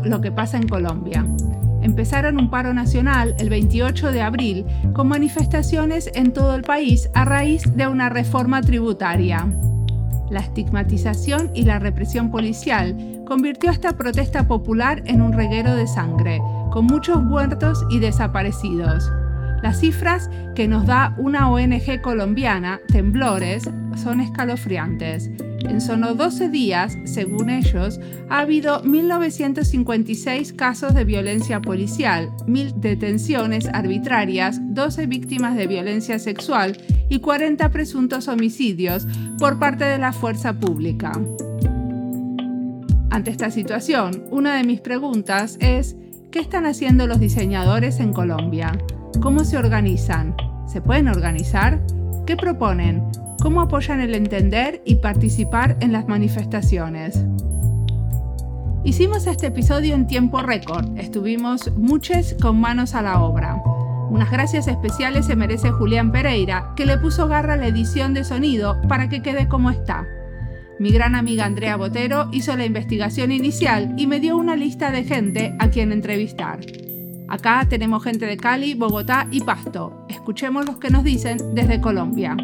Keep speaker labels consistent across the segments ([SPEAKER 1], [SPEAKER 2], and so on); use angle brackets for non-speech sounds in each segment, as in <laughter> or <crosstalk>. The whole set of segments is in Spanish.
[SPEAKER 1] lo que pasa en Colombia. Empezaron un paro nacional el 28 de abril con manifestaciones en todo el país a raíz de una reforma tributaria. La estigmatización y la represión policial convirtió esta protesta popular en un reguero de sangre, con muchos muertos y desaparecidos. Las cifras que nos da una ONG colombiana, Temblores, son escalofriantes. En solo 12 días, según ellos, ha habido 1.956 casos de violencia policial, 1.000 detenciones arbitrarias, 12 víctimas de violencia sexual y 40 presuntos homicidios por parte de la fuerza pública. Ante esta situación, una de mis preguntas es, ¿qué están haciendo los diseñadores en Colombia? ¿Cómo se organizan? ¿Se pueden organizar? ¿Qué proponen? ¿Cómo apoyan el entender y participar en las manifestaciones? Hicimos este episodio en tiempo récord. Estuvimos muchos con manos a la obra. Unas gracias especiales se merece Julián Pereira, que le puso garra a la edición de sonido para que quede como está. Mi gran amiga Andrea Botero hizo la investigación inicial y me dio una lista de gente a quien entrevistar. Acá tenemos gente de Cali, Bogotá y Pasto. Escuchemos los que nos dicen desde Colombia.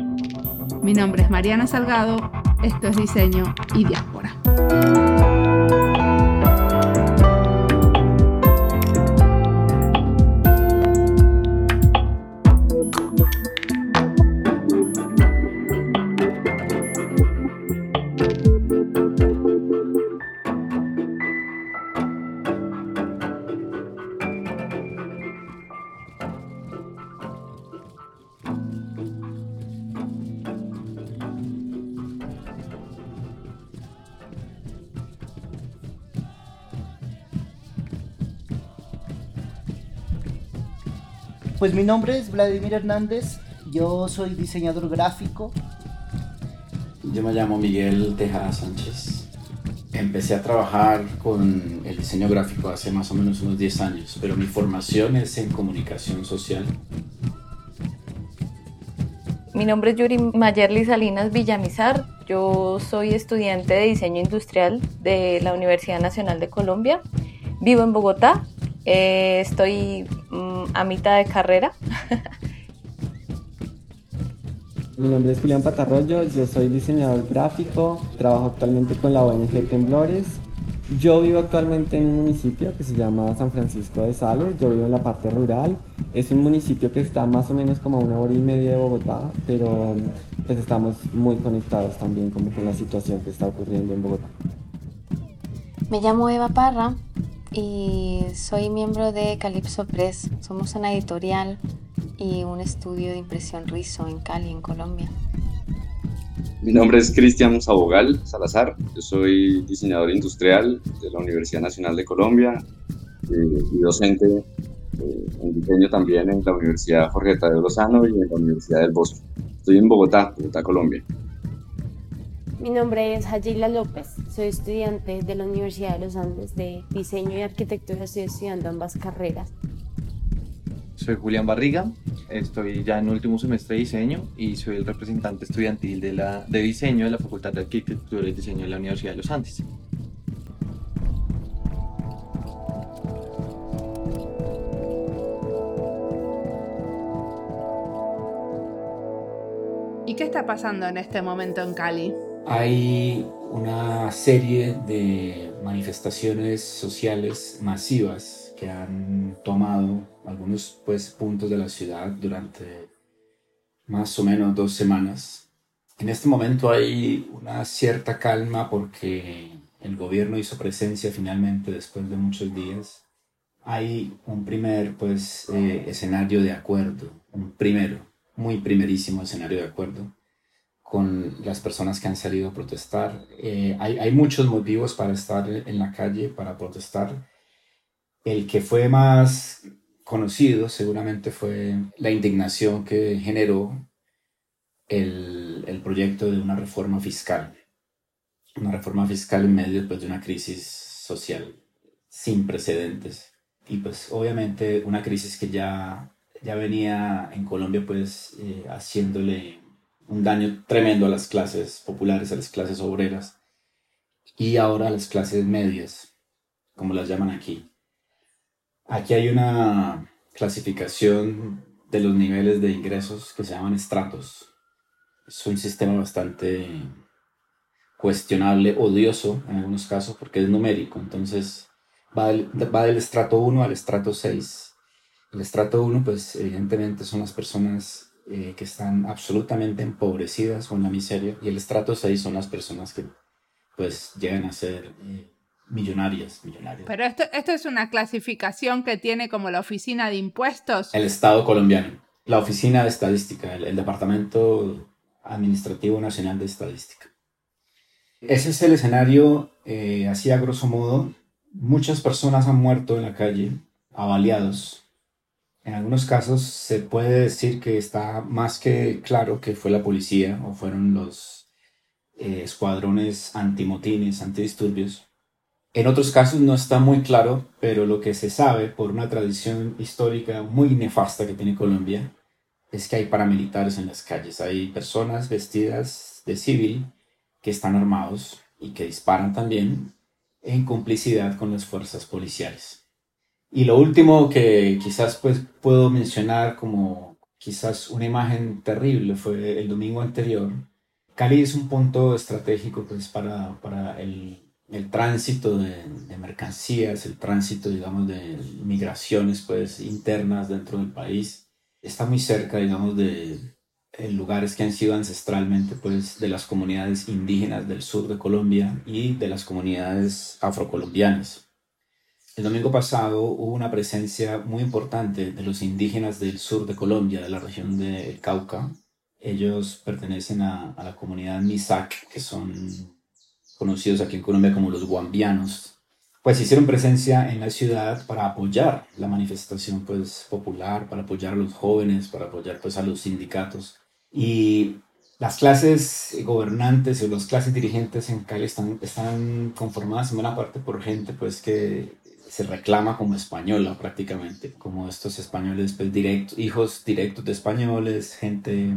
[SPEAKER 1] Mi nombre es Mariana Salgado, esto es Diseño y Diáspora.
[SPEAKER 2] Pues mi nombre es Vladimir Hernández, yo soy diseñador gráfico.
[SPEAKER 3] Yo me llamo Miguel Tejada Sánchez. Empecé a trabajar con el diseño gráfico hace más o menos unos 10 años, pero mi formación es en comunicación social.
[SPEAKER 4] Mi nombre es Yuri Mayerly Salinas Villamizar. Yo soy estudiante de diseño industrial de la Universidad Nacional de Colombia. Vivo en Bogotá. Eh, estoy a mitad de carrera.
[SPEAKER 5] Mi nombre es Julián Patarroyo, yo soy diseñador gráfico, trabajo actualmente con la ONG Temblores. Yo vivo actualmente en un municipio que se llama San Francisco de Sales, yo vivo en la parte rural. Es un municipio que está más o menos como a una hora y media de Bogotá, pero pues estamos muy conectados también como con la situación que está ocurriendo en Bogotá.
[SPEAKER 6] Me llamo Eva Parra, y soy miembro de Calypso Press. Somos una editorial y un estudio de impresión Rizo en Cali, en Colombia.
[SPEAKER 7] Mi nombre es Cristian Sabogal Salazar, yo soy diseñador industrial de la Universidad Nacional de Colombia eh, y docente eh, en diseño también en la Universidad Jorge Tadeo Lozano y en la Universidad del Bosque. Estoy en Bogotá, Bogotá, Colombia.
[SPEAKER 8] Mi nombre es Hayila López, soy estudiante de la Universidad de los Andes de Diseño y Arquitectura, estoy estudiando ambas carreras.
[SPEAKER 9] Soy Julián Barriga, estoy ya en último semestre de diseño y soy el representante estudiantil de, la, de diseño de la Facultad de Arquitectura y Diseño de la Universidad de los Andes.
[SPEAKER 1] ¿Y qué está pasando en este momento en Cali?
[SPEAKER 3] Hay una serie de manifestaciones sociales masivas que han tomado algunos pues, puntos de la ciudad durante más o menos dos semanas. En este momento hay una cierta calma porque el gobierno hizo presencia finalmente después de muchos días. Hay un primer pues, eh, escenario de acuerdo, un primero, muy primerísimo escenario de acuerdo con las personas que han salido a protestar. Eh, hay, hay, muchos motivos para estar en la calle, para protestar. El que fue más conocido seguramente fue la indignación que generó el, el proyecto de una reforma fiscal. Una reforma fiscal en medio pues, de una crisis social sin precedentes. Y pues obviamente una crisis que ya, ya venía en Colombia pues eh, haciéndole un daño tremendo a las clases populares, a las clases obreras. y ahora las clases medias, como las llaman aquí. Aquí hay una clasificación de los niveles de ingresos que se llaman estratos. Es un sistema bastante cuestionable, odioso en algunos casos, porque es numérico. Entonces va del, va del estrato 1 al estrato 6. El estrato 1, pues evidentemente son las personas eh, que están absolutamente empobrecidas con la miseria, y el estrato 6 son las personas que pues llegan a ser eh, millonarias, millonarias.
[SPEAKER 1] Pero esto, esto es una clasificación que tiene como la oficina de impuestos.
[SPEAKER 3] El Estado colombiano, la oficina de estadística, el, el Departamento Administrativo Nacional de Estadística. Ese es el escenario, eh, así a grosso modo. Muchas personas han muerto en la calle, avaliados. En algunos casos se puede decir que está más que claro que fue la policía o fueron los eh, escuadrones antimotines, antidisturbios. En otros casos no está muy claro, pero lo que se sabe por una tradición histórica muy nefasta que tiene Colombia es que hay paramilitares en las calles. Hay personas vestidas de civil que están armados y que disparan también en complicidad con las fuerzas policiales. Y lo último que quizás pues puedo mencionar como quizás una imagen terrible fue el domingo anterior. Cali es un punto estratégico pues para, para el, el tránsito de, mercancías, el tránsito digamos de migraciones pues internas dentro del país. Está muy cerca digamos de, en lugares que han sido ancestralmente pues de las comunidades indígenas del sur de Colombia y de las comunidades afrocolombianas. El domingo pasado hubo una presencia muy importante de los indígenas del sur de Colombia, de la región del Cauca. Ellos pertenecen a, la comunidad Misak, que son conocidos aquí en Colombia como los guambianos. Pues hicieron presencia en la ciudad para apoyar la manifestación pues, popular, para apoyar a los jóvenes, para apoyar pues, a los sindicatos y las clases gobernantes o las clases dirigentes en Cali están, están conformadas en buena parte por gente pues que se reclama como española prácticamente, como estos españoles pues directos, hijos directos de españoles, gente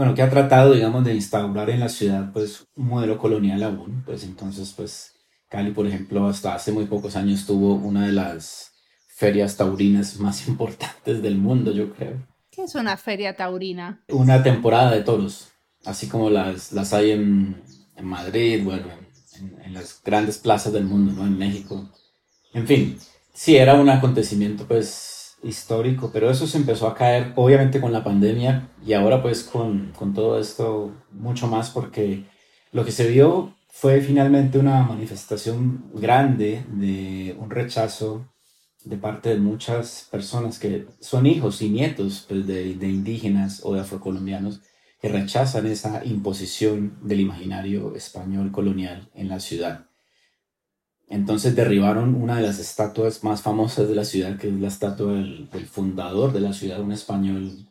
[SPEAKER 3] bueno, que ha tratado, digamos, de instaurar en la ciudad, pues, un modelo colonial aún, pues, entonces, pues, Cali, por ejemplo, hasta hace muy pocos años tuvo una de las ferias taurinas más <laughs> importantes del mundo, yo creo.
[SPEAKER 1] ¿Qué es una feria taurina?
[SPEAKER 3] Una temporada de toros, así como las, las hay en, en Madrid, bueno, en, en, las grandes plazas del mundo, ¿no? En México. En fin, sí, era un acontecimiento pues histórico, pero eso se empezó a caer obviamente con la pandemia y ahora pues con, con todo esto mucho más porque lo que se vio fue finalmente una manifestación grande de un rechazo de parte de muchas personas que son hijos y nietos pues, de, de, indígenas o de afrocolombianos que rechazan esa imposición del imaginario español colonial en la ciudad. Entonces derribaron una de las estatuas más famosas de la ciudad, que es la estatua del, fundador de la ciudad, un español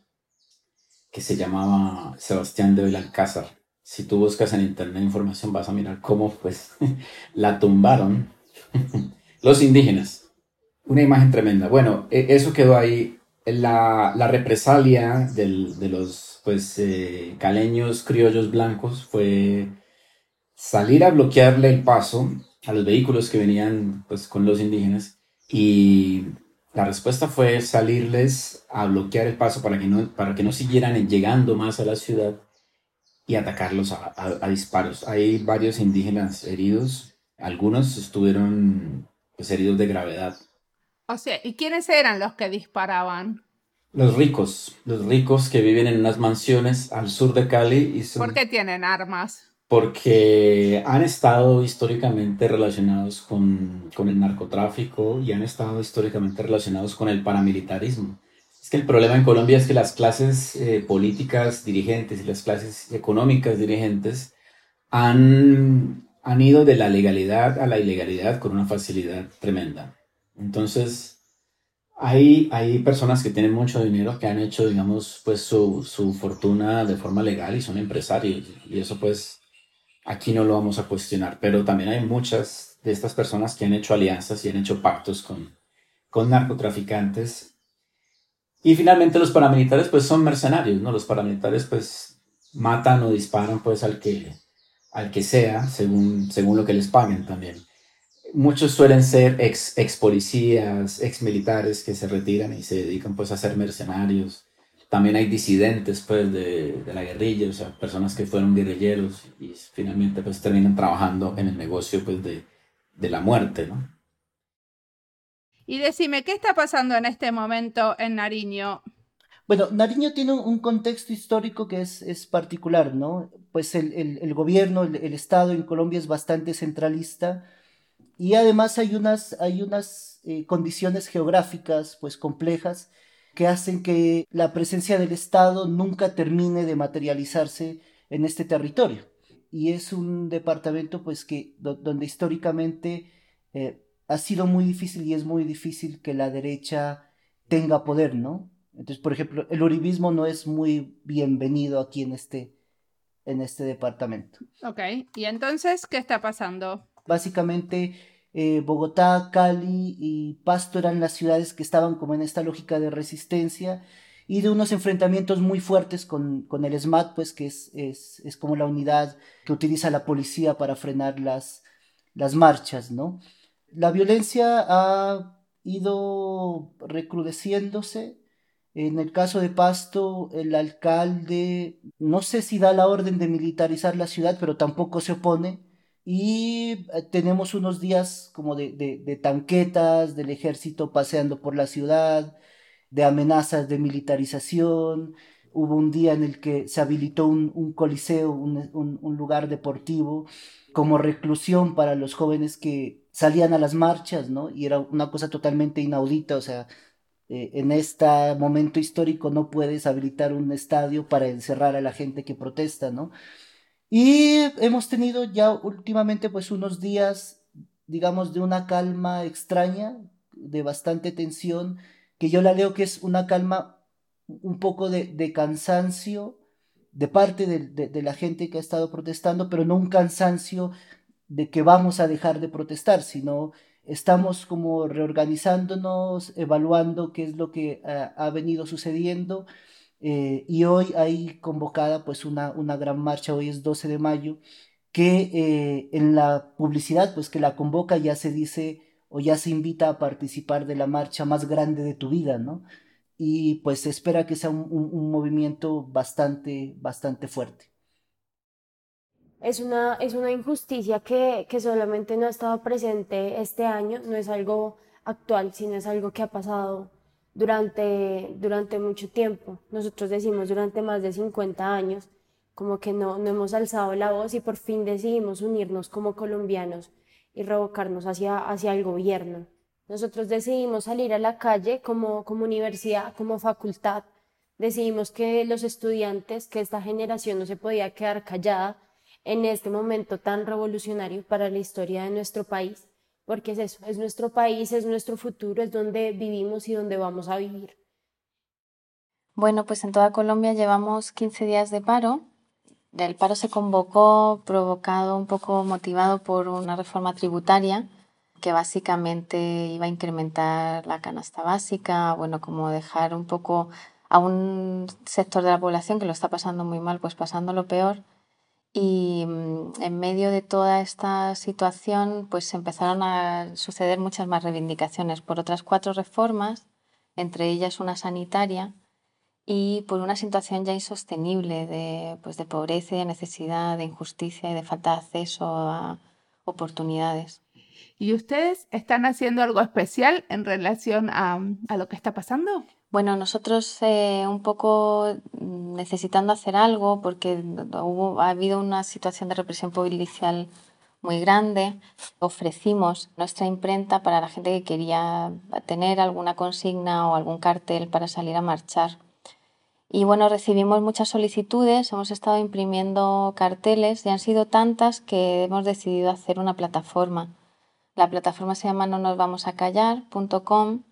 [SPEAKER 3] que se llamaba Sebastián de Belalcázar. Si tú buscas en internet información vas a mirar cómo pues <laughs> la tumbaron <laughs> los indígenas una imagen tremenda. Bueno, e, eso quedó ahí. La, represalia de los pues, eh, caleños criollos blancos fue salir a bloquearle el paso a los vehículos que venían pues, con los indígenas y la respuesta fue salirles a bloquear el paso para que no, para que no siguieran llegando más a la ciudad y atacarlos a, a, a disparos. Hay varios indígenas heridos, algunos estuvieron pues, heridos de gravedad.
[SPEAKER 1] O sea, ¿y quiénes eran los que disparaban?
[SPEAKER 3] Los ricos, los ricos que viven en unas mansiones al sur de Cali. Y son...
[SPEAKER 1] ¿Por qué tienen armas?
[SPEAKER 3] Porque han estado históricamente relacionados con, con, el narcotráfico y han estado históricamente relacionados con el paramilitarismo. Es que el problema en Colombia es que las clases eh, políticas dirigentes y las clases económicas dirigentes han, han ido de la legalidad a la ilegalidad con una facilidad tremenda. Entonces, hay, hay personas que tienen mucho dinero que han hecho, digamos, pues su, su fortuna de forma legal y son empresarios. Y eso pues aquí no lo vamos a cuestionar. Pero también hay muchas de estas personas que han hecho alianzas y han hecho pactos con, con narcotraficantes. Y finalmente los paramilitares pues son mercenarios, ¿no? Los paramilitares pues matan o disparan pues al que, al que sea, según, según lo que les paguen también. Muchos suelen ser ex, ex policías, ex militares que se retiran y se dedican pues a ser mercenarios. También hay disidentes pues de, de la guerrilla, o sea, personas que fueron guerrilleros y finalmente pues terminan trabajando en el negocio pues de, de la muerte, ¿no?
[SPEAKER 1] Y decime, ¿qué está pasando en este momento en Nariño?
[SPEAKER 2] Bueno, Nariño tiene un contexto histórico que es, es particular, ¿no? Pues el, el, el gobierno, el, el, Estado en Colombia es bastante centralista y además hay unas, hay unas eh, condiciones geográficas pues complejas que hacen que la presencia del Estado nunca termine de materializarse en este territorio. Y es un departamento pues que donde históricamente eh, ha sido muy difícil y es muy difícil que la derecha tenga poder, ¿no? Entonces, por ejemplo, el uribismo no es muy bienvenido aquí en este, en este departamento.
[SPEAKER 1] Ok, y entonces, ¿qué está pasando?
[SPEAKER 2] Básicamente, eh, Bogotá, Cali y Pasto eran las ciudades que estaban como en esta lógica de resistencia y de unos enfrentamientos muy fuertes con, con el SMAT, pues que es, es, es, como la unidad que utiliza la policía para frenar las, las marchas, ¿no? la violencia ha ido recrudeciéndose. En el caso de Pasto, el alcalde no sé si da la orden de militarizar la ciudad, pero tampoco se opone. Y eh, tenemos unos días como de, de, tanquetas del ejército paseando por la ciudad, de amenazas de militarización. Hubo un día en el que se habilitó un, un coliseo, un, un, un lugar deportivo, como reclusión para los jóvenes que salían a las marchas, ¿no? Y era una cosa totalmente inaudita, o sea, eh, en este momento histórico no puedes habilitar un estadio para encerrar a la gente que protesta, ¿no? Y hemos tenido ya últimamente pues unos días, digamos, de una calma extraña, de bastante tensión, que yo la leo que es una calma un poco de, de cansancio de parte de, de, la gente que ha estado protestando, pero no un cansancio de que vamos a dejar de protestar, sino estamos como reorganizándonos, evaluando qué es lo que uh, ha venido sucediendo. Eh, y hoy hay convocada pues una, una gran marcha, hoy es 12 de mayo, que eh, en la publicidad pues que la convoca ya se dice o ya se invita a participar de la marcha más grande de tu vida, ¿no? Y pues se espera que sea un, un, un movimiento bastante, bastante fuerte.
[SPEAKER 8] Es una, es una injusticia que, que solamente no ha estado presente este año, no es algo actual, sino es algo que ha pasado durante, durante mucho tiempo. Nosotros decimos durante más de 50 años, como que no, no hemos alzado la voz y por fin decidimos unirnos como colombianos y revocarnos hacia, hacia el gobierno. Nosotros decidimos salir a la calle como, como universidad, como facultad. Decidimos que los estudiantes, que esta generación no se podía quedar callada, en este momento tan revolucionario para la historia de nuestro país, porque es eso, es nuestro país, es nuestro futuro, es donde vivimos y donde vamos a vivir.
[SPEAKER 6] Bueno, pues en toda Colombia llevamos 15 días de paro. El paro se convocó provocado, un poco motivado por una reforma tributaria que básicamente iba a incrementar la canasta básica, bueno, como dejar un poco a un sector de la población que lo está pasando muy mal, pues pasando lo peor y mm, en medio de toda esta situación, pues empezaron a suceder muchas más reivindicaciones por otras cuatro reformas, entre ellas una sanitaria, y por una situación ya insostenible de, pues de pobreza, de necesidad, de injusticia y de falta de acceso a oportunidades.
[SPEAKER 1] ¿Y ustedes están haciendo algo especial en relación a, a lo que está pasando?
[SPEAKER 6] Bueno, nosotros eh, un poco necesitando hacer algo porque hubo, ha habido una situación de represión policial muy grande, ofrecimos nuestra imprenta para la gente que quería tener alguna consigna o algún cartel para salir a marchar. Y bueno, recibimos muchas solicitudes, hemos estado imprimiendo carteles y han sido tantas que hemos decidido hacer una plataforma. La plataforma se llama no nos vamos a callar.com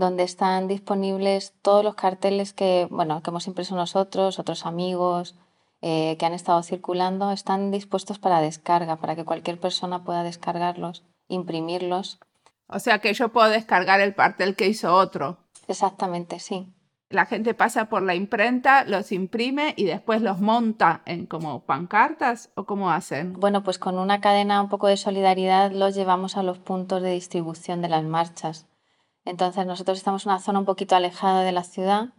[SPEAKER 6] donde están disponibles todos los carteles que, bueno, que hemos impreso nosotros, otros amigos eh, que han estado circulando, están dispuestos para descarga, para que cualquier persona pueda descargarlos, imprimirlos.
[SPEAKER 1] O sea que yo puedo descargar el cartel que hizo otro.
[SPEAKER 6] Exactamente, sí.
[SPEAKER 1] la gente pasa por la imprenta, los imprime y después los monta en como pancartas o cómo hacen?
[SPEAKER 6] Bueno, pues con una cadena un poco de solidaridad los llevamos a los puntos de distribución de las marchas. Entonces nosotros estamos en una zona un poquito alejada de la ciudad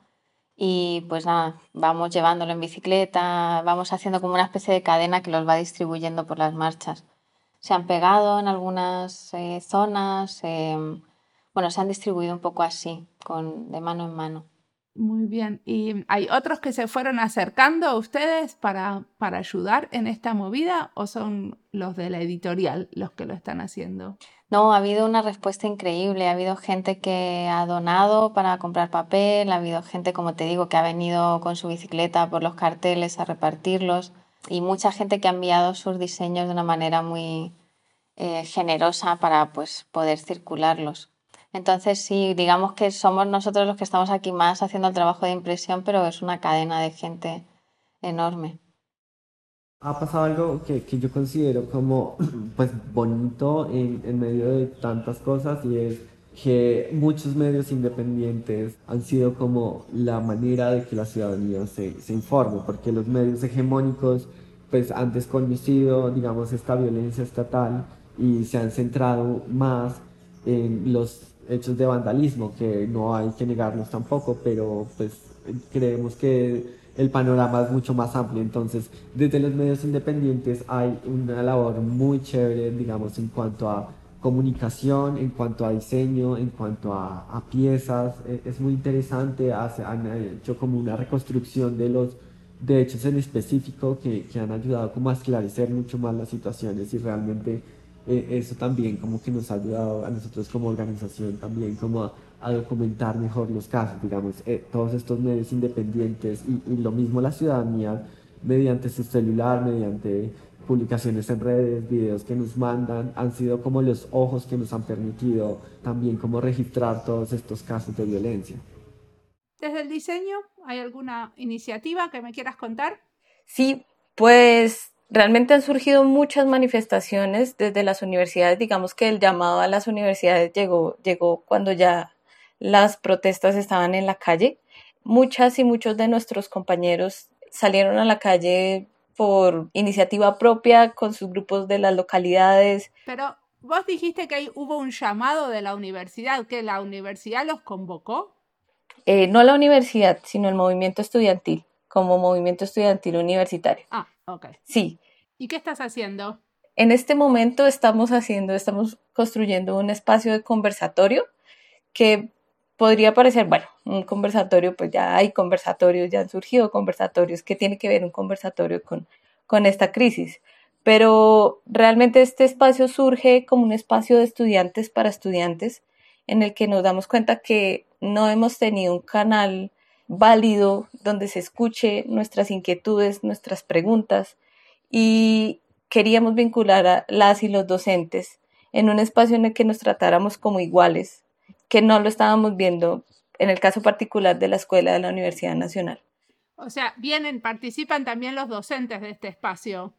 [SPEAKER 6] y pues nada, vamos llevándolo en bicicleta, vamos haciendo como una especie de cadena que los va distribuyendo por las marchas. Se han pegado en algunas eh, zonas, em, bueno, se han distribuido un poco así, con, de mano en mano.
[SPEAKER 1] Muy bien. ¿Y hay otros que se fueron acercando a ustedes para, para ayudar en esta movida o son los de la editorial los que lo están haciendo?
[SPEAKER 6] No, ha habido una respuesta increíble. Ha habido gente que ha donado para comprar papel, ha habido gente, como te digo, que ha venido con su bicicleta por los carteles a repartirlos y mucha gente que ha enviado sus diseños de una manera muy eh, generosa para pues, poder circularlos. Entonces, sí, digamos que somos nosotros los que estamos aquí más haciendo el trabajo de impresión, pero es una cadena de gente enorme.
[SPEAKER 5] Ha pasado algo que, que yo considero como <clears throat> pues bonito en, en medio de tantas cosas y es que muchos medios independientes han sido como la manera de que la ciudadanía se, se informe, porque los medios hegemónicos pues han desconocido, digamos, esta violencia estatal y se han centrado más en los hechos de vandalismo, que no hay que negarlos tampoco, pero pues creemos que el panorama es mucho más amplio. Entonces, desde los medios independientes hay una labor muy chévere, digamos, en cuanto a comunicación, en cuanto a diseño, en cuanto a, piezas. E, es muy interesante, han hecho como una reconstrucción de los de hechos en específico que, que han ayudado como a esclarecer mucho más las situaciones y realmente eh, eso también como que nos ha ayudado a nosotros como organización también como a, documentar mejor los casos, digamos, eh, todos estos medios independientes y, lo mismo la ciudadanía mediante su celular, mediante publicaciones en redes, videos que nos mandan, han sido como los ojos que nos han permitido también como registrar todos estos casos de violencia.
[SPEAKER 1] Desde el diseño, ¿hay alguna iniciativa que me quieras contar?
[SPEAKER 4] Sí, pues Realmente han surgido muchas manifestaciones desde las universidades, digamos que el llamado a las universidades llegó, llegó cuando ya las protestas estaban en la calle. Muchas y muchos de nuestros compañeros salieron a la calle por iniciativa propia con sus grupos de las localidades.
[SPEAKER 1] Pero vos dijiste que hubo un llamado de la universidad, que la universidad los convocó.
[SPEAKER 4] Eh, no la universidad, sino el movimiento estudiantil, como movimiento estudiantil universitario.
[SPEAKER 1] Ah, ok.
[SPEAKER 4] Sí,
[SPEAKER 1] ¿Y qué estás haciendo?
[SPEAKER 4] En este momento estamos haciendo, estamos construyendo un espacio de conversatorio que podría parecer, bueno, un conversatorio, pues ya hay conversatorios, ya han surgido conversatorios, ¿qué tiene que ver un conversatorio con, con esta crisis? Pero realmente este espacio surge como un espacio de estudiantes para estudiantes, en el que nos damos cuenta que no hemos tenido un canal válido donde se escuche nuestras inquietudes, nuestras preguntas, y queríamos vincular a las y los docentes en un espacio en el que nos tratáramos como iguales, que no lo estábamos viendo en el caso particular de la escuela de la Universidad Nacional.
[SPEAKER 1] O sea, vienen, participan también los docentes de este espacio.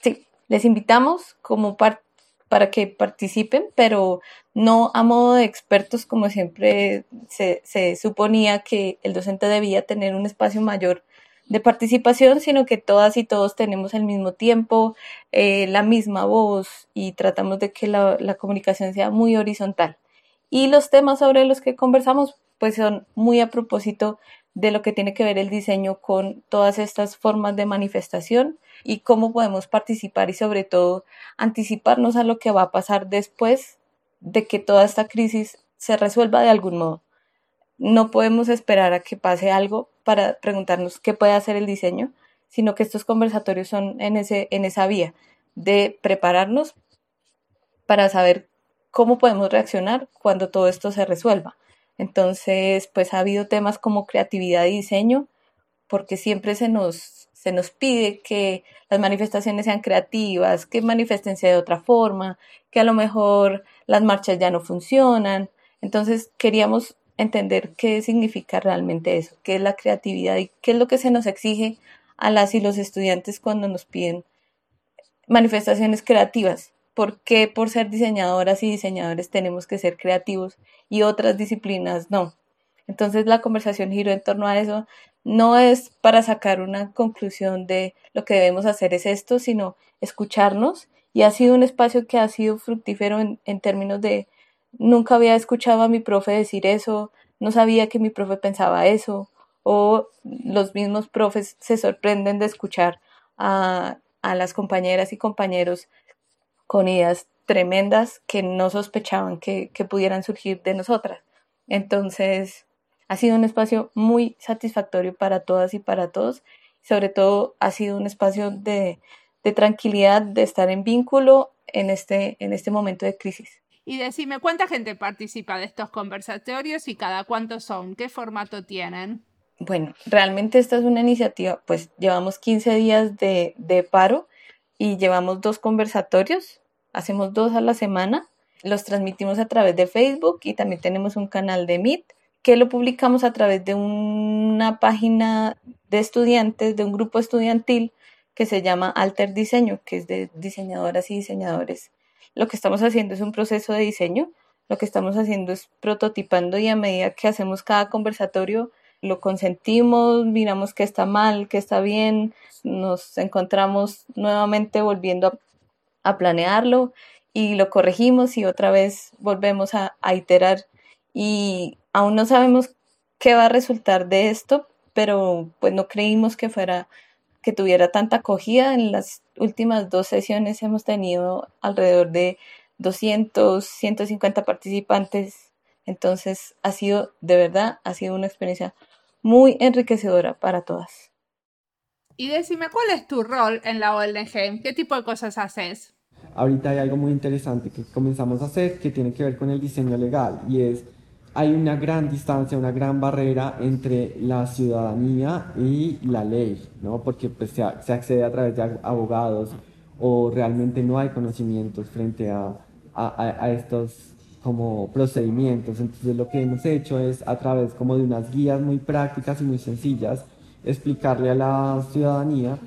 [SPEAKER 4] Sí, les invitamos como para que participen, pero no a modo de expertos como siempre se, se suponía que el docente debía tener un espacio mayor de participación, sino que todas y todos tenemos el mismo tiempo, eh, la misma voz y tratamos de que la, la, comunicación sea muy horizontal. Y los temas sobre los que conversamos pues son muy a propósito de lo que tiene que ver el diseño con todas estas formas de manifestación y cómo podemos participar y sobre todo anticiparnos a lo que va a pasar después de que toda esta crisis se resuelva de algún modo. No podemos esperar a que pase algo para preguntarnos qué puede hacer el diseño, sino que estos conversatorios son en, ese, en esa vía de prepararnos para saber cómo podemos reaccionar cuando todo esto se resuelva. Entonces, pues ha habido temas como creatividad y diseño, porque siempre se nos, se nos pide que las manifestaciones sean creativas, que manifestense de otra forma, que a lo mejor las marchas ya no funcionan. Entonces, queríamos entender qué significa realmente eso, qué es la creatividad y qué es lo que se nos exige a las y los estudiantes cuando nos piden manifestaciones creativas. ¿Por qué por ser diseñadoras y diseñadores tenemos que ser creativos y otras disciplinas no? Entonces la conversación giró en torno a eso. No es para sacar una conclusión de lo que debemos hacer es esto, sino escucharnos. Y ha sido un espacio que ha sido fructífero en, términos de nunca había escuchado a mi profe decir eso, no sabía que mi profe pensaba eso, o los mismos profes se sorprenden de escuchar a, a las compañeras y compañeros con ideas tremendas que no sospechaban que, que pudieran surgir de nosotras. Entonces, ha sido un espacio muy satisfactorio para todas y para todos. Sobre todo, ha sido un espacio de, de tranquilidad, de estar en vínculo en este, en este momento de crisis.
[SPEAKER 1] Y decime, ¿cuánta gente participa de estos conversatorios y cada cuánto son? ¿Qué formato tienen?
[SPEAKER 4] Bueno, realmente esta es una iniciativa, pues llevamos 15 días de, de paro y llevamos dos conversatorios, hacemos dos a la semana, los transmitimos a través de Facebook y también tenemos un canal de Meet que lo publicamos a través de una página de estudiantes, de un grupo estudiantil que se llama Alter Diseño, que es de diseñadoras y diseñadores. Lo que estamos haciendo es un proceso de diseño, lo que estamos haciendo es prototipando y a medida que hacemos cada conversatorio, lo consentimos, miramos qué está mal, qué está bien, nos encontramos nuevamente volviendo a, planearlo y lo corregimos y otra vez volvemos a, a iterar y aún no sabemos qué va a resultar de esto, pero pues no creímos que fuera que tuviera tanta acogida. En las últimas dos sesiones hemos tenido alrededor de 200, 150 participantes. Entonces ha sido, de verdad, ha sido una experiencia muy enriquecedora para todas.
[SPEAKER 1] Y decime, ¿cuál es tu rol en la ONG? ¿Qué tipo de cosas haces?
[SPEAKER 5] Ahorita hay algo muy interesante que comenzamos a hacer que tiene que ver con el diseño legal y es hay una gran distancia, una gran barrera entre la ciudadanía y la ley, ¿no? Porque pues, se, se accede a través de abogados o realmente no hay conocimientos frente a, a, a, estos como procedimientos. Entonces lo que hemos hecho es a través como de unas guías muy prácticas y muy sencillas explicarle a la ciudadanía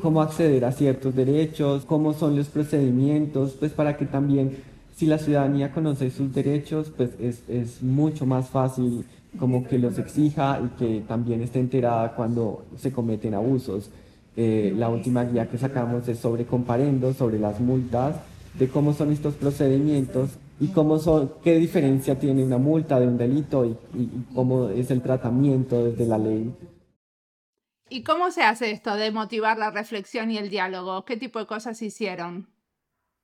[SPEAKER 5] cómo acceder a ciertos derechos, cómo son los procedimientos, pues para que también si la ciudadanía conoce sus derechos, pues es, es, mucho más fácil como que los exija y que también esté enterada cuando se cometen abusos. Eh, la última guía que sacamos es sobre comparendo, sobre las multas, de cómo son estos procedimientos y cómo son, qué diferencia tiene una multa de un delito y, y, y cómo es el tratamiento desde la ley.
[SPEAKER 1] ¿Y cómo se hace esto de motivar la reflexión y el diálogo? ¿Qué tipo de cosas hicieron?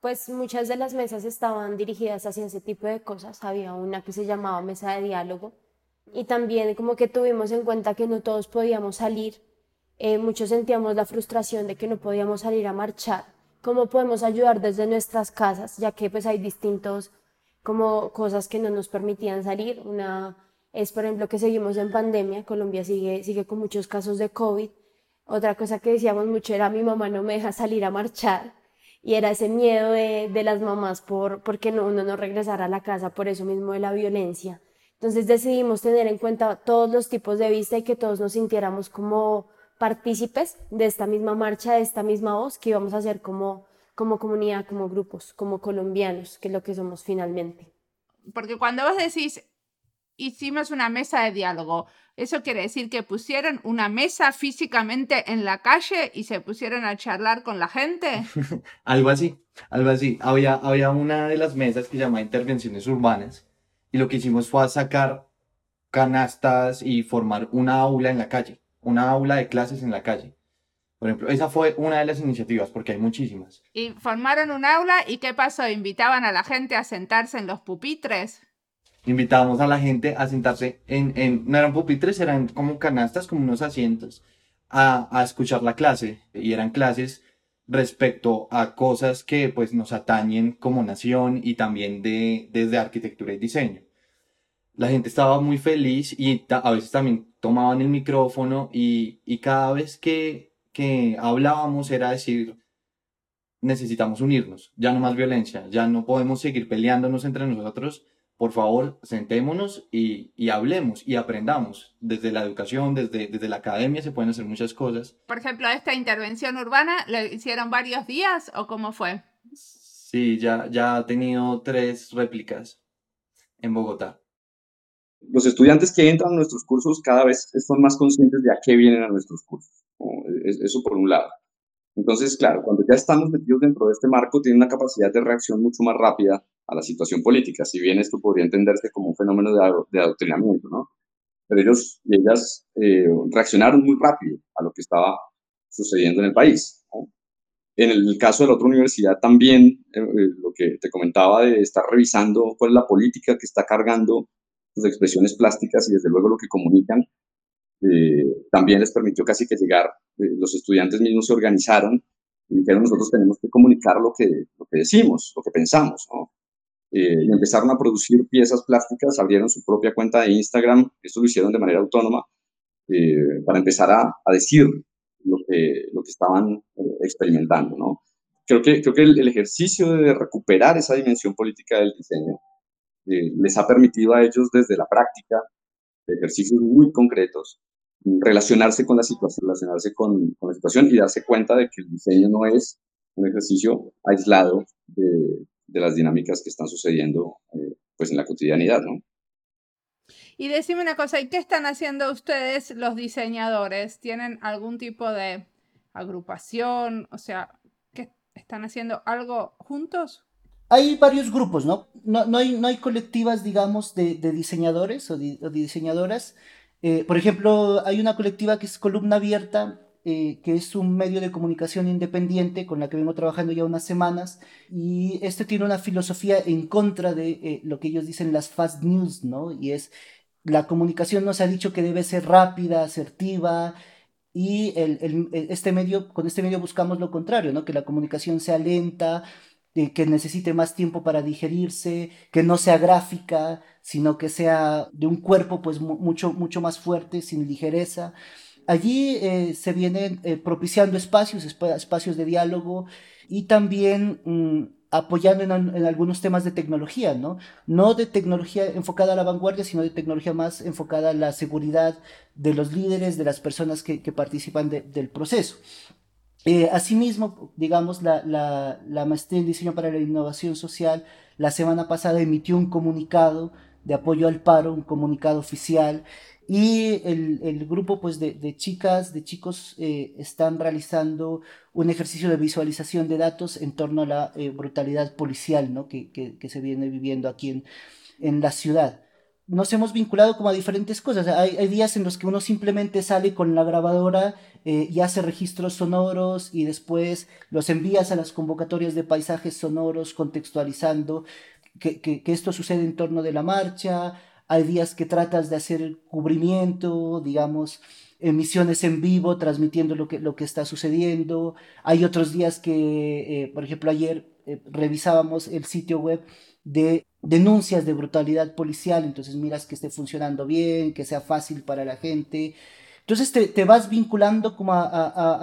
[SPEAKER 8] pues muchas de las mesas estaban dirigidas hacia ese tipo de cosas. Había una que se llamaba mesa de diálogo y también como que tuvimos en cuenta que no todos podíamos salir. Eh, muchos sentíamos la frustración de que no podíamos salir a marchar. ¿Cómo podemos ayudar desde nuestras casas? Ya que pues hay distintos como cosas que no nos permitían salir. Una es, por ejemplo, que seguimos en pandemia. Colombia sigue, sigue con muchos casos de COVID. Otra cosa que decíamos mucho era mi mamá no me deja salir a marchar y era ese miedo de, de las mamás por porque no, uno no regresara a la casa por eso mismo de la violencia. Entonces decidimos tener en cuenta todos los tipos de vista y que todos nos sintiéramos como partícipes de esta misma marcha, de esta misma voz que íbamos a hacer como, como comunidad, como grupos, como colombianos, que es lo que somos finalmente.
[SPEAKER 1] Porque cuando vos decís hicimos una mesa de diálogo. Eso quiere decir que pusieron una mesa físicamente en la calle y se pusieron a charlar con la gente. <laughs>
[SPEAKER 9] algo así, algo así. Había, había una de las mesas que se llama intervenciones urbanas y lo que hicimos fue sacar canastas y formar una aula en la calle, una aula de clases en la calle. Por ejemplo, esa fue una de las iniciativas, porque hay muchísimas.
[SPEAKER 1] Y formaron un aula y ¿qué pasó? ¿Invitaban a la gente a sentarse en los pupitres?
[SPEAKER 9] Invitábamos a la gente a sentarse en, en no eran pupitres, eran como canastas, como unos asientos, a, a escuchar la clase. Y eran clases respecto a cosas que pues nos atañen como nación y también de, desde arquitectura y diseño. La gente estaba muy feliz y a veces también tomaban el micrófono y, y cada vez que, que hablábamos era decir, necesitamos unirnos, ya no más violencia, ya no podemos seguir peleándonos entre nosotros, por favor, sentémonos y, y, hablemos y aprendamos. Desde la educación, desde, desde la academia se pueden hacer muchas cosas.
[SPEAKER 1] Por ejemplo, esta intervención urbana, ¿lo hicieron varios días o cómo fue?
[SPEAKER 9] Sí, ya, ya ha tenido tres réplicas en Bogotá.
[SPEAKER 7] los estudiantes que entran a nuestros cursos cada vez son más conscientes de a qué vienen a nuestros cursos. Eso por un lado. Entonces, claro, cuando ya estamos metidos dentro de este marco, tiene una capacidad de reacción mucho más rápida a la situación política, si bien esto podría entenderse como un fenómeno de, adoctrinamiento, ¿no? Pero ellos y ellas eh, reaccionaron muy rápido a lo que estaba sucediendo en el país. En el caso de la otra universidad también, eh, eh, lo que te comentaba de estar revisando cuál es la política que está cargando sus expresiones plásticas y desde luego lo que comunican, también les permitió casi que llegar, los estudiantes mismos se organizaron y dijeron nosotros tenemos que comunicar lo que, lo que decimos, lo que pensamos, ¿no? Eh, y empezaron a producir piezas plásticas, abrieron su propia cuenta de Instagram, esto lo hicieron de manera autónoma, eh, para empezar a, a, decir lo que, lo que estaban eh, experimentando. ¿no? Creo que, creo que el, ejercicio de recuperar esa dimensión política del diseño les ha permitido a ellos desde la práctica, ejercicios muy concretos, relacionarse con la situación, relacionarse con, con la situación y darse cuenta de que el diseño no es un ejercicio aislado de, de las dinámicas que están sucediendo eh, pues en la cotidianidad, ¿no?
[SPEAKER 1] Y decime una cosa, ¿y qué están haciendo ustedes los diseñadores? ¿Tienen algún tipo de agrupación? O sea, ¿qué están haciendo algo juntos?
[SPEAKER 2] Hay varios grupos, ¿no? No, no, hay, no hay colectivas, digamos, de, de diseñadores o de, diseñadoras. Eh, por ejemplo, hay una colectiva que es Columna Abierta, eh, que es un medio de comunicación independiente con la que vengo trabajando ya unas semanas, y este tiene una filosofía en contra de eh, lo que ellos dicen las fast news, ¿no? Y es, la comunicación nos ha dicho que debe ser rápida, asertiva, y el, este medio, con este medio buscamos lo contrario, ¿no? Que la comunicación sea lenta, eh, que necesite más tiempo para digerirse, que no sea gráfica, sino que sea de un cuerpo pues mucho, mucho más fuerte, sin ligereza. Allí eh, se vienen eh, propiciando espacios, espacios de diálogo y también mm, apoyando en, algunos temas de tecnología, ¿no? No de tecnología enfocada a la vanguardia, sino de tecnología más enfocada a la seguridad de los líderes, de las personas que, participan del proceso. Eh, asimismo, digamos, la, la, la maestría en diseño para la innovación social la semana pasada emitió un comunicado de apoyo al paro, un comunicado oficial y el, el grupo pues, de, de, chicas, de chicos, eh, están realizando un ejercicio de visualización de datos en torno a la eh, brutalidad policial ¿no? que, que, que, se viene viviendo aquí en, en la ciudad. Nos hemos vinculado como a diferentes cosas. Hay, días en los que uno simplemente sale con la grabadora eh, y hace registros sonoros y después los envías a las convocatorias de paisajes sonoros contextualizando que, que, que esto sucede en torno de la marcha hay días que tratas de hacer cubrimiento, digamos, emisiones en vivo, transmitiendo lo que, lo que está sucediendo. Hay otros días que, eh, por ejemplo, ayer eh, revisábamos el sitio web de denuncias de brutalidad policial, entonces miras que esté funcionando bien, que sea fácil para la gente. Entonces te, te vas vinculando como a,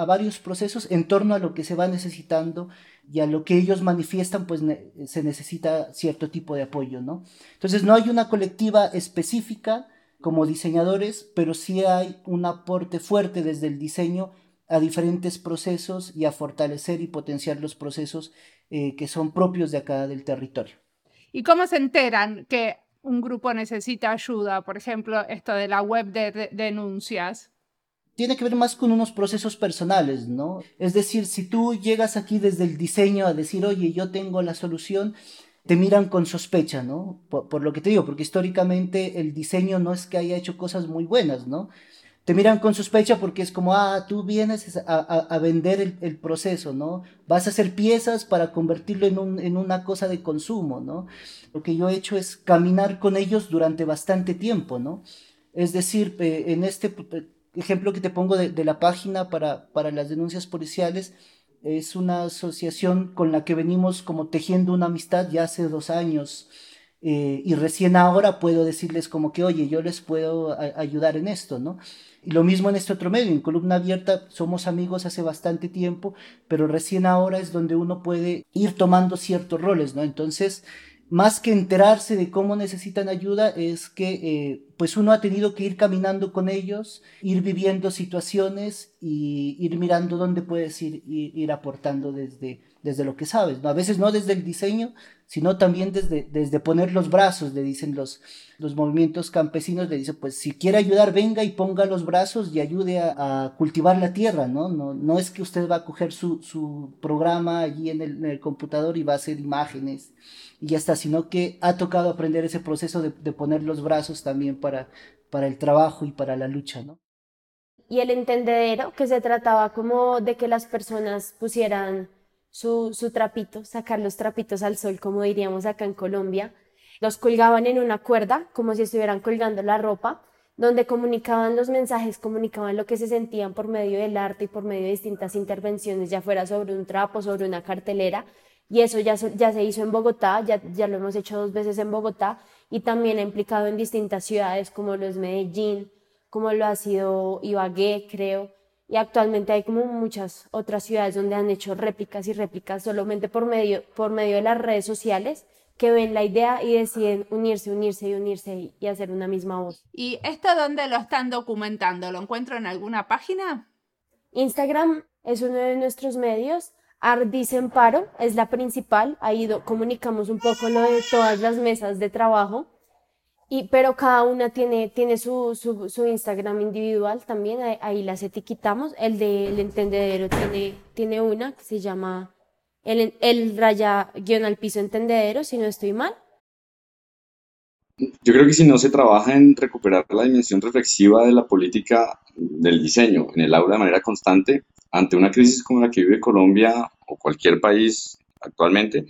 [SPEAKER 2] a, varios procesos en torno a lo que se va necesitando y a lo que ellos manifiestan, pues se necesita cierto tipo de apoyo, ¿no? Entonces no hay una colectiva específica como diseñadores, pero sí hay un aporte fuerte desde el diseño a diferentes procesos y a fortalecer y potenciar los procesos eh, que son propios de acá del territorio.
[SPEAKER 1] ¿Y cómo se enteran que un grupo necesita ayuda? Por ejemplo, esto de la web de denuncias
[SPEAKER 2] tiene que ver más con unos procesos personales, ¿no? Es decir, si tú llegas aquí desde el diseño a decir, oye, yo tengo la solución, te miran con sospecha, ¿no? Por, lo que te digo, porque históricamente el diseño no es que haya hecho cosas muy buenas, ¿no? Te miran con sospecha porque es como, ah, tú vienes a, vender el, proceso, ¿no? Vas a hacer piezas para convertirlo en, un, en una cosa de consumo, ¿no? Lo que yo he hecho es caminar con ellos durante bastante tiempo, ¿no? Es decir, eh, en este ejemplo que te pongo de, la página para, para las denuncias policiales es una asociación con la que venimos como tejiendo una amistad ya hace dos años. Eh, y recién ahora puedo decirles como que, oye, yo les puedo ayudar en esto, ¿no? Y lo mismo en este otro medio, en Columna Abierta somos amigos hace bastante tiempo, pero recién ahora es donde uno puede ir tomando ciertos roles, ¿no? Entonces, más que enterarse de cómo necesitan ayuda, es que eh, pues uno ha tenido que ir caminando con ellos, ir viviendo situaciones y ir mirando dónde puedes ir, ir, aportando desde, desde lo que sabes, ¿no? A veces no desde el diseño, sino también desde, desde poner los brazos, le dicen los, los movimientos campesinos, le dicen, pues si quiere ayudar, venga y ponga los brazos y ayude a, cultivar la tierra, ¿no? ¿no? No es que usted va a coger su, su programa allí en el, en el, computador y va a hacer imágenes y ya está, sino que ha tocado aprender ese proceso de, de poner los brazos también para, para el trabajo y para la lucha, ¿no?
[SPEAKER 8] Y el entendedero, que se trataba como de que las personas pusieran su, su trapito, sacar los trapitos al sol, como diríamos acá en Colombia, los colgaban en una cuerda, como si estuvieran colgando la ropa, donde comunicaban los mensajes, comunicaban lo que se sentían por medio del arte y por medio de distintas intervenciones, ya fuera sobre un trapo, sobre una cartelera, y eso ya, se hizo en Bogotá, ya, ya lo hemos hecho dos veces en Bogotá, y también ha implicado en distintas ciudades como lo es Medellín, como lo ha sido Ibagué, creo, y actualmente hay como muchas otras ciudades donde han hecho réplicas y réplicas solamente por medio, por medio de las redes sociales que ven la idea y deciden unirse, unirse y unirse y, hacer una misma voz.
[SPEAKER 1] ¿Y esto dónde lo están documentando? ¿Lo encuentro en alguna página?
[SPEAKER 8] Instagram es uno de nuestros medios. Ardicemparo es la principal. Ahí comunicamos un poco lo de todas las mesas de trabajo y, pero cada una tiene, tiene su, su, Instagram individual también, ahí, las etiquetamos. El del entendedero tiene, tiene una que se llama el, el raya guion al piso entendedero, si no estoy mal.
[SPEAKER 7] Yo creo que si no se trabaja en recuperar la dimensión reflexiva de la política del diseño en el aula de manera constante, ante una crisis como la que vive Colombia o cualquier país actualmente,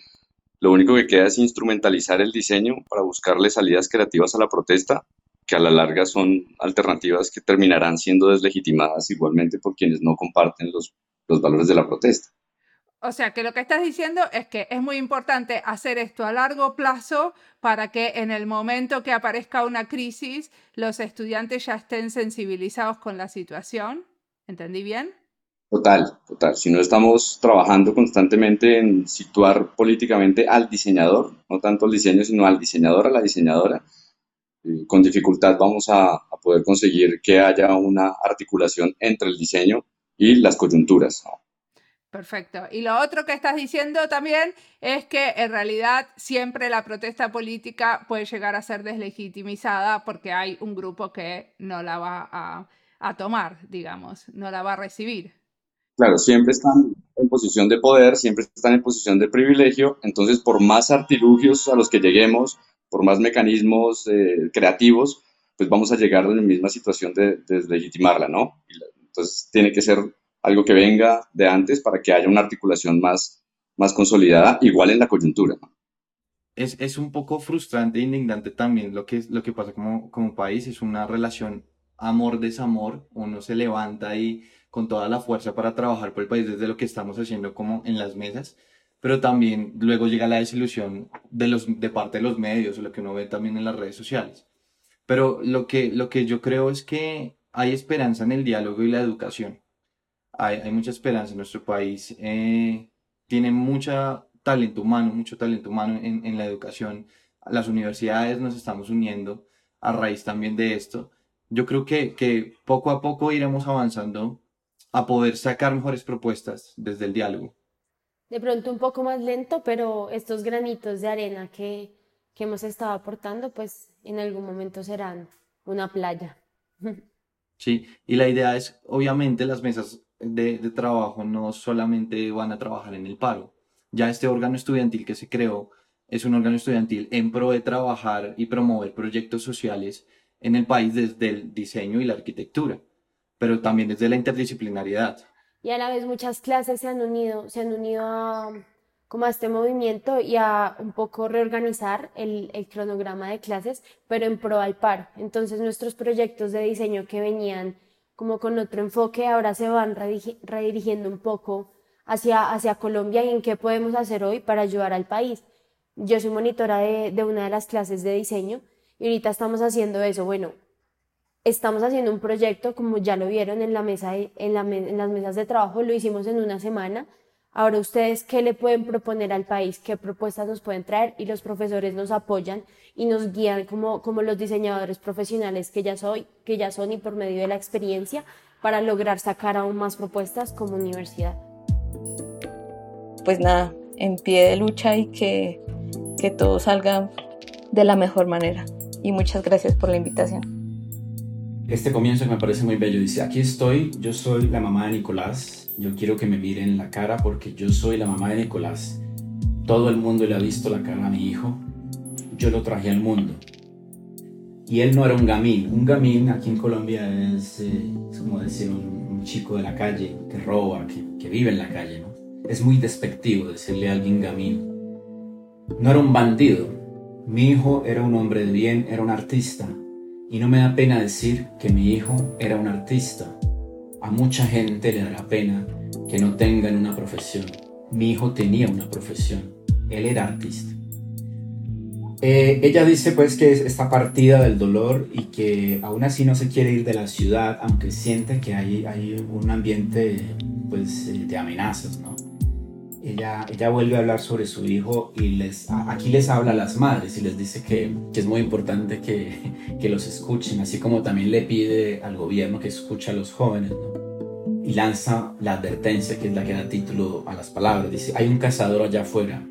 [SPEAKER 7] lo único que queda es instrumentalizar el diseño para buscarle salidas creativas a la protesta, que a la larga son alternativas que terminarán siendo deslegitimadas igualmente por quienes no comparten los, los valores de la protesta.
[SPEAKER 1] O sea, que lo que estás diciendo es que es muy importante hacer esto a largo plazo para que en el momento que aparezca una crisis los estudiantes ya estén sensibilizados con la situación. ¿Entendí bien?
[SPEAKER 7] Total, total. Si no estamos trabajando constantemente en situar políticamente al diseñador, no tanto al diseño, sino al diseñador, a la diseñadora, eh, con dificultad vamos a, poder conseguir que haya una articulación entre el diseño y las coyunturas.
[SPEAKER 1] Perfecto. Y lo otro que estás diciendo también es que en realidad siempre la protesta política puede llegar a ser deslegitimizada porque hay un grupo que no la va a tomar, digamos, no la va a recibir.
[SPEAKER 7] Claro, siempre están en posición de poder, siempre están en posición de privilegio, entonces por más artilugios a los que lleguemos, por más mecanismos eh, creativos, pues vamos a llegar a la misma situación de, deslegitimarla, ¿no? Entonces tiene que ser algo que venga de antes para que haya una articulación más, más consolidada, igual en la coyuntura.
[SPEAKER 9] Es, es, un poco frustrante e indignante también lo que, lo que pasa como, como país, es una relación amor-desamor, uno se levanta y con toda la fuerza para trabajar por el país desde lo que estamos haciendo como en las mesas, pero también luego llega la desilusión de, los, de parte de los medios, lo que uno ve también en las redes sociales. Pero lo que, lo que yo creo es que hay esperanza en el diálogo y la educación. Hay, hay mucha esperanza en nuestro país. Eh, tiene mucho talento humano, mucho talento humano en, en la educación. Las universidades nos estamos uniendo a raíz también de esto. Yo creo que, que poco a poco iremos avanzando a poder sacar mejores propuestas desde el diálogo.
[SPEAKER 8] De pronto un poco más lento, pero estos granitos de arena que, que hemos estado aportando, pues en algún momento serán una playa. <laughs>
[SPEAKER 9] Sí, y la idea es, obviamente, las mesas de, de, trabajo no solamente van a trabajar en el paro. Ya este órgano estudiantil que se creó es un órgano estudiantil en pro de trabajar y promover proyectos sociales en el país desde el diseño y la arquitectura pero también desde la interdisciplinariedad.
[SPEAKER 8] Y a la vez muchas clases se han unido, se han unido a, este movimiento y a un poco reorganizar el, cronograma de clases, pero en pro al paro. Entonces nuestros proyectos de diseño que venían como con otro enfoque ahora se van redirigiendo un poco hacia, hacia Colombia y en qué podemos hacer hoy para ayudar al país. Yo soy monitora de, de una de las clases de diseño y ahorita estamos haciendo eso. Bueno, Estamos haciendo un proyecto, como ya lo vieron en, la mesa en, en las mesas de trabajo, lo hicimos en una semana. Ahora ustedes, ¿qué le pueden proponer al país? ¿Qué propuestas nos pueden traer? Y los profesores nos apoyan y nos guían como, como los diseñadores profesionales que ya, soy, que ya son y por medio de la experiencia para lograr sacar aún más propuestas como universidad.
[SPEAKER 4] pues nada, en pie de lucha y que, que todo salga de la mejor manera. Y muchas gracias por la invitación.
[SPEAKER 3] Este comienzo me parece muy bello. Dice, aquí estoy, yo soy la mamá de Nicolás. Yo quiero que me miren la cara porque yo soy la mamá de Nicolás. Todo el mundo le ha visto la cara a mi hijo. Yo lo traje al mundo. Y él no era un gamín. Un gamín aquí en Colombia es, eh, como decir un, chico de la calle que roba, que, que vive en la calle. Es muy despectivo decirle a alguien gamín. No era un bandido. Mi hijo era un hombre de bien, era un artista. Y no me da pena decir que mi hijo era un artista. A mucha gente le dará pena que no tengan una profesión. Mi hijo tenía una profesión. Él era artista. Eh, ella dice pues que está partida del dolor y que aún así no se quiere ir de la ciudad, aunque siente que hay, hay un ambiente pues eh, de amenazas, ¿no? Ella, ella vuelve a hablar sobre su hijo y les, aquí les habla a las madres y les dice que, que es muy importante que, que, los escuchen, así como también le pide al gobierno que escuche a los jóvenes. Y lanza la advertencia, que es la que da título a las palabras. Dice, hay un cazador allá afuera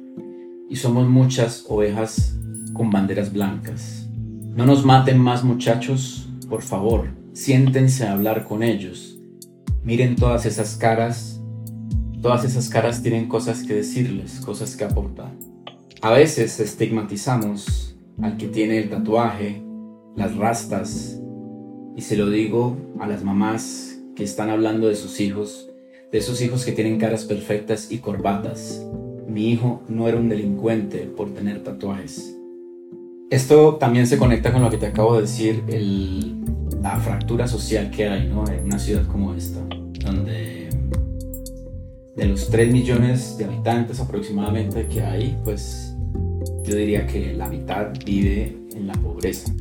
[SPEAKER 3] y somos muchas ovejas con banderas blancas. No nos maten más muchachos, por favor, siéntense a hablar con ellos. Miren todas esas caras, todas esas caras tienen cosas que decirles, cosas que aportar. A veces estigmatizamos al que tiene el tatuaje, las rastas, y se lo digo a las mamás que están hablando de sus hijos, de esos hijos que tienen caras perfectas y corbatas. Mi hijo no era un delincuente por tener tatuajes. Esto también se conecta con lo que te acabo de decir, la fractura social que hay ¿no? en una ciudad como esta, donde de los 3 millones de habitantes aproximadamente que hay, pues yo diría que la mitad vive en la pobreza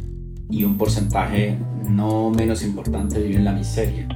[SPEAKER 3] y un porcentaje no menos importante vive en la miseria.